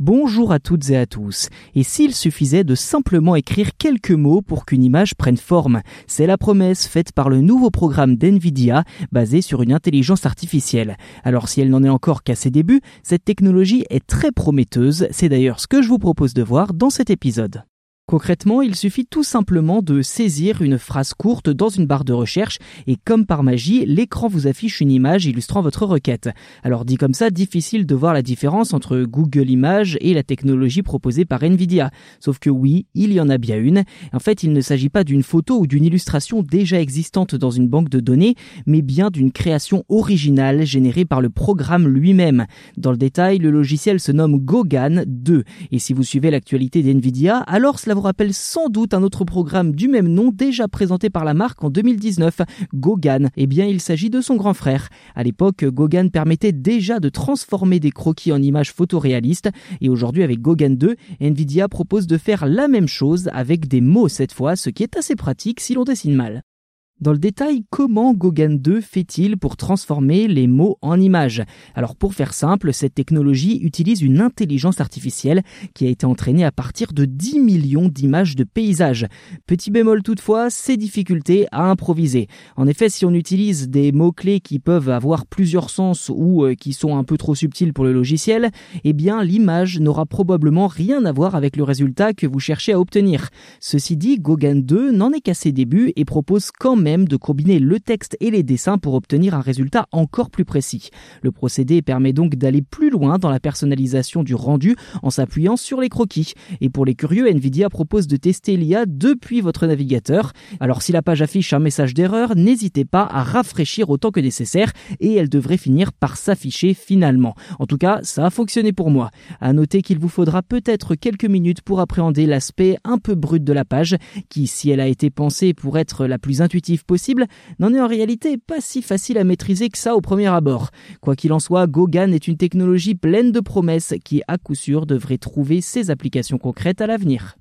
Bonjour à toutes et à tous. Et s'il suffisait de simplement écrire quelques mots pour qu'une image prenne forme C'est la promesse faite par le nouveau programme d'NVIDIA basé sur une intelligence artificielle. Alors si elle n'en est encore qu'à ses débuts, cette technologie est très prometteuse. C'est d'ailleurs ce que je vous propose de voir dans cet épisode. Concrètement, il suffit tout simplement de saisir une phrase courte dans une barre de recherche et comme par magie, l'écran vous affiche une image illustrant votre requête. Alors dit comme ça, difficile de voir la différence entre Google Images et la technologie proposée par Nvidia. Sauf que oui, il y en a bien une. En fait, il ne s'agit pas d'une photo ou d'une illustration déjà existante dans une banque de données, mais bien d'une création originale générée par le programme lui-même. Dans le détail, le logiciel se nomme Gogan 2 et si vous suivez l'actualité d'Nvidia, alors cela rappelle sans doute un autre programme du même nom déjà présenté par la marque en 2019, Gogan. Eh bien, il s'agit de son grand frère. À l'époque, Gogan permettait déjà de transformer des croquis en images photoréalistes et aujourd'hui avec Gogan 2, Nvidia propose de faire la même chose avec des mots cette fois, ce qui est assez pratique si l'on dessine mal. Dans le détail, comment Gogan 2 fait-il pour transformer les mots en images? Alors pour faire simple, cette technologie utilise une intelligence artificielle qui a été entraînée à partir de 10 millions d'images de paysages. Petit bémol toutefois, ces difficultés à improviser. En effet, si on utilise des mots-clés qui peuvent avoir plusieurs sens ou euh, qui sont un peu trop subtils pour le logiciel, eh bien l'image n'aura probablement rien à voir avec le résultat que vous cherchez à obtenir. Ceci dit, Gogan 2 n'en est qu'à ses débuts et propose quand même de combiner le texte et les dessins pour obtenir un résultat encore plus précis. Le procédé permet donc d'aller plus loin dans la personnalisation du rendu en s'appuyant sur les croquis. Et pour les curieux, Nvidia propose de tester l'IA depuis votre navigateur. Alors si la page affiche un message d'erreur, n'hésitez pas à rafraîchir autant que nécessaire et elle devrait finir par s'afficher finalement. En tout cas, ça a fonctionné pour moi. À noter qu'il vous faudra peut-être quelques minutes pour appréhender l'aspect un peu brut de la page, qui si elle a été pensée pour être la plus intuitive possible n'en est en réalité pas si facile à maîtriser que ça au premier abord. Quoi qu'il en soit, Gogan est une technologie pleine de promesses qui à coup sûr devrait trouver ses applications concrètes à l'avenir.